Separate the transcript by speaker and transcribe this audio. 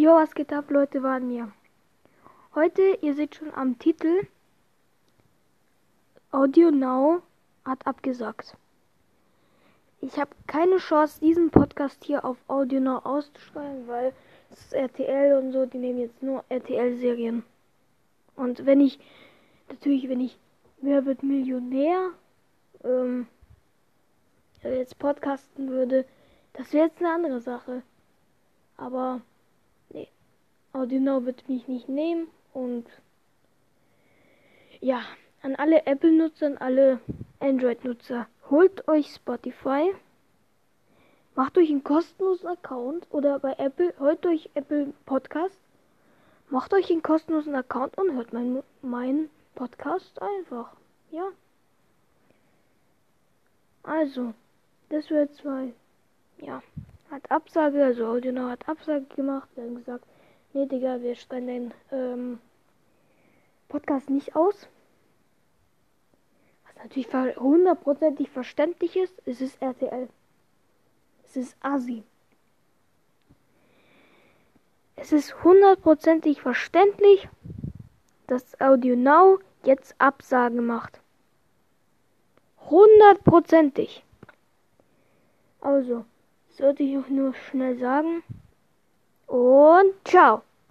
Speaker 1: Jo, was geht ab, Leute, waren mir. Heute, ihr seht schon am Titel, Audio Now hat abgesagt. Ich habe keine Chance, diesen Podcast hier auf Audio Now auszuschreiben, weil es ist RTL und so, die nehmen jetzt nur RTL-Serien. Und wenn ich, natürlich, wenn ich Wer wird Millionär ähm, jetzt podcasten würde, das wäre jetzt eine andere Sache. Aber nee, Audino wird mich nicht nehmen und ja, an alle Apple-Nutzer, an alle Android-Nutzer, holt euch Spotify, macht euch einen kostenlosen Account oder bei Apple, holt euch Apple Podcast, macht euch einen kostenlosen Account und hört meinen mein Podcast einfach. Ja. Also, das wird zwei. Absage, also Audionau hat Absage gemacht. Haben gesagt, nee, Digga, wir stellen den ähm, Podcast nicht aus. Was natürlich hundertprozentig verständlich ist, es ist RTL. Es ist Asi. Es ist hundertprozentig verständlich, dass Audio Now jetzt Absage macht. Hundertprozentig. Also, sollte ich auch nur schnell sagen. Und ciao.